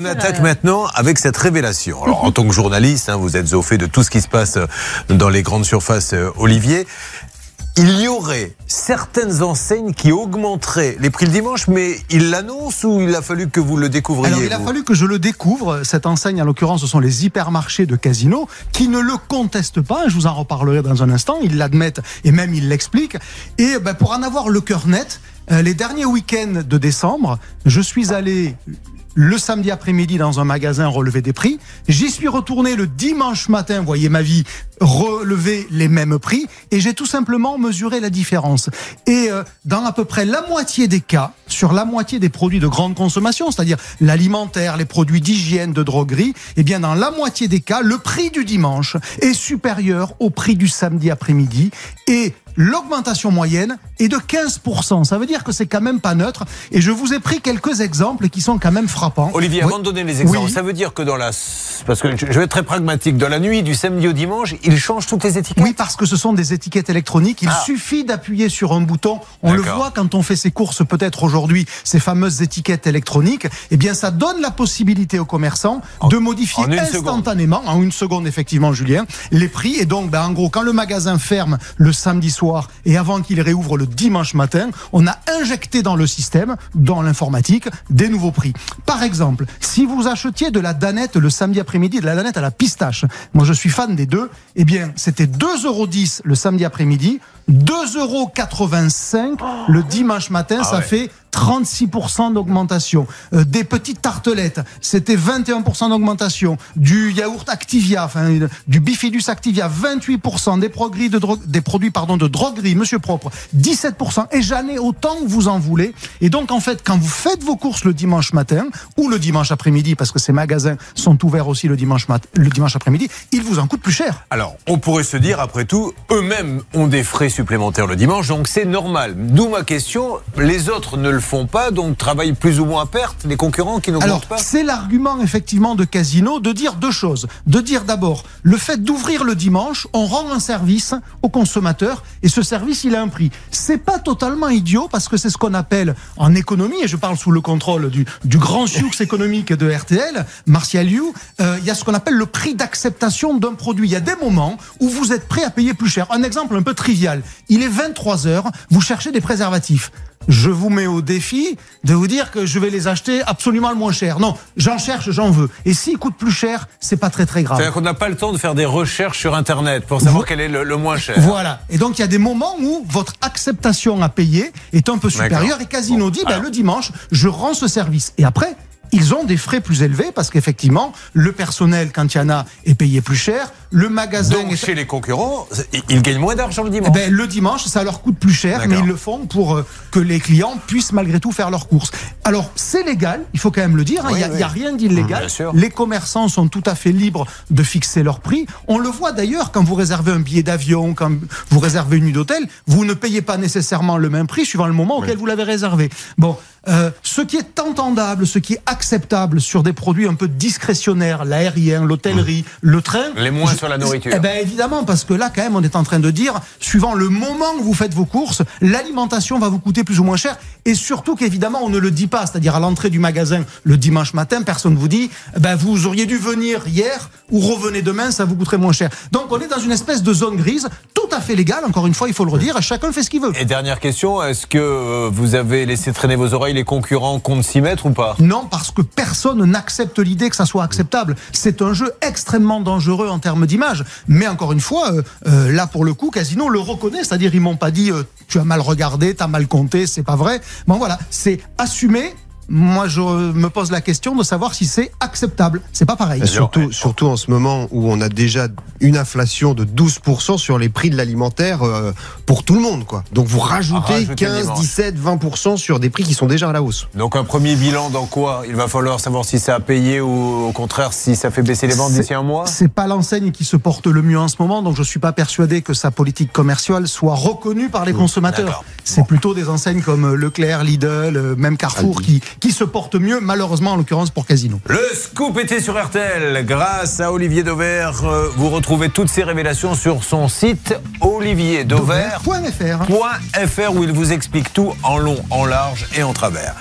On attaque maintenant avec cette révélation. Alors, en tant que journaliste, hein, vous êtes au fait de tout ce qui se passe dans les grandes surfaces euh, Olivier il y aurait certaines enseignes qui augmenteraient les prix le dimanche, mais il l'annonce ou il a fallu que vous le découvriez Alors, il a fallu que je le découvre. Cette enseigne, en l'occurrence, ce sont les hypermarchés de Casino qui ne le contestent pas. Je vous en reparlerai dans un instant. Ils l'admettent et même ils l'expliquent. Et ben, pour en avoir le cœur net, euh, les derniers week-ends de décembre, je suis allé le samedi après-midi dans un magasin relever des prix. J'y suis retourné le dimanche matin, voyez ma vie, relever les mêmes prix et j'ai tout simplement mesuré la différence. Et euh, dans à peu près la moitié des cas, sur la moitié des produits de grande consommation, c'est-à-dire l'alimentaire, les produits d'hygiène, de droguerie, eh bien dans la moitié des cas, le prix du dimanche est supérieur au prix du samedi après-midi et l'augmentation moyenne est de 15%. Ça veut dire que c'est quand même pas neutre. Et je vous ai pris quelques exemples qui sont quand même frappants. Olivier, avant de donner les exemples, ça veut dire que dans la... Parce que je vais être très pragmatique. Dans la nuit du samedi au dimanche, il change toutes les étiquettes Oui, parce que ce sont des étiquettes électroniques. Il ah. suffit d'appuyer sur un bouton. On le voit quand on fait ses courses peut-être aujourd'hui, ces fameuses étiquettes électroniques. Eh bien, ça donne la possibilité aux commerçants de modifier instantanément, en une seconde effectivement, Julien, les prix. Et donc, ben, en gros, quand le magasin ferme le samedi soir et avant qu'il réouvre le dimanche matin, on a injecté dans le système, dans l'informatique, des nouveaux prix. Par exemple, si vous achetiez de la danette le samedi après-midi, de la danette à la pistache, moi je suis fan des deux, eh bien c'était 2,10 euros le samedi après-midi, 2,85 euros le dimanche matin, ah ça fait 36% d'augmentation. Euh, des petites tartelettes, c'était 21% d'augmentation. Du yaourt Activia, enfin du bifidus Activia, 28%. Des, produits de des produits pardon, de droguerie, monsieur propre, 17%. Et j'en ai autant que vous en voulez. Et donc en fait, quand vous faites vos courses le dimanche matin ou le dimanche après-midi, parce que ces magasins sont ouverts aussi le dimanche, le dimanche après-midi, ils vous en coûtent plus cher. Alors, on pourrait se dire, après tout, eux-mêmes ont des frais supplémentaires le dimanche, donc c'est normal. D'où ma question, les autres ne le font pas, donc travaillent plus ou moins à perte, les concurrents qui n'augmentent pas C'est l'argument effectivement de Casino de dire deux choses. De dire d'abord, le fait d'ouvrir le dimanche, on rend un service au consommateur et ce service, il a un prix. C'est pas totalement idiot parce que c'est ce qu'on appelle en économie, et je parle sous le contrôle du, du grand succès économique de RTL, Martial You, euh, il y a ce qu'on appelle le prix d'acceptation d'un produit. Il y a des moments où vous êtes prêt à payer plus cher. Un exemple un peu trivial. Il est 23 heures, vous cherchez des préservatifs je vous mets au défi de vous dire que je vais les acheter absolument le moins cher. Non, j'en cherche, j'en veux. Et s'ils coûtent plus cher, c'est pas très très grave. C'est-à-dire qu'on n'a pas le temps de faire des recherches sur Internet pour savoir quel est le, moins cher. Voilà. Et donc il y a des moments où votre acceptation à payer est un peu supérieure et Casino dit, ben, le dimanche, je rends ce service. Et après, ils ont des frais plus élevés parce qu'effectivement, le personnel, quand il y en a, est payé plus cher. Le magasin. Donc, chez les concurrents, ils gagnent moins d'argent le dimanche. Eh ben, le dimanche, ça leur coûte plus cher, mais ils le font pour euh, que les clients puissent malgré tout faire leurs courses. Alors, c'est légal, il faut quand même le dire, hein, il n'y a, rien d'illégal. Les commerçants sont tout à fait libres de fixer leur prix. On le voit d'ailleurs quand vous réservez un billet d'avion, quand vous réservez une nuit d'hôtel, vous ne payez pas nécessairement le même prix suivant le moment auquel vous l'avez réservé. Bon, euh, ce qui est entendable, ce qui est acceptable sur des produits un peu discrétionnaires, l'aérien, l'hôtellerie, le train. Les moins sur la nourriture. Eh bien évidemment, parce que là, quand même, on est en train de dire, suivant le moment où vous faites vos courses, l'alimentation va vous coûter plus ou moins cher. Et surtout qu'évidemment, on ne le dit pas. C'est-à-dire à, l'entrée du magasin le dimanche matin, personne ne vous dit, eh ben, vous auriez dû venir hier ou revenez demain, ça vous coûterait moins cher. Donc on est dans une espèce de zone grise, tout à fait légale. Encore une fois, il faut le redire. Chacun fait ce qu'il veut. Et dernière question, est-ce que euh, vous avez laissé traîner vos oreilles les concurrents comptent s'y mettre ou pas? Non, parce que personne n'accepte l'idée que ça soit acceptable. C'est un jeu extrêmement dangereux en termes d'image. Mais encore une fois, euh, euh, là pour le coup, Casino le reconnaît, c'est-à-dire ils m'ont pas dit euh, tu as mal regardé, tu as mal compté, c'est pas vrai. Bon voilà, c'est assumé moi je me pose la question de savoir si c'est acceptable. C'est pas pareil. surtout, surtout en ce moment où on a déjà une inflation de 12% sur les prix de l'alimentaire euh, pour tout le monde. Quoi. Donc vous rajoutez 15, 17, 20% sur des prix qui sont déjà à la hausse. Donc un premier bilan dans quoi? Il va falloir savoir si ça a payé ou au contraire si ça fait baisser les ventes d'ici un mois? C'est pas l'enseigne qui se porte le mieux en ce moment, donc je suis pas persuadé que sa politique commerciale soit reconnue par les consommateurs. C'est plutôt des enseignes comme Leclerc, Lidl, euh, même Carrefour qui, qui se porte mieux, malheureusement en l'occurrence pour Casino. Le scoop était sur RTL. Grâce à Olivier Dauvert, euh, vous retrouvez toutes ces révélations sur son site olivierdauvert.fr où il vous explique tout en long, en large et en travers.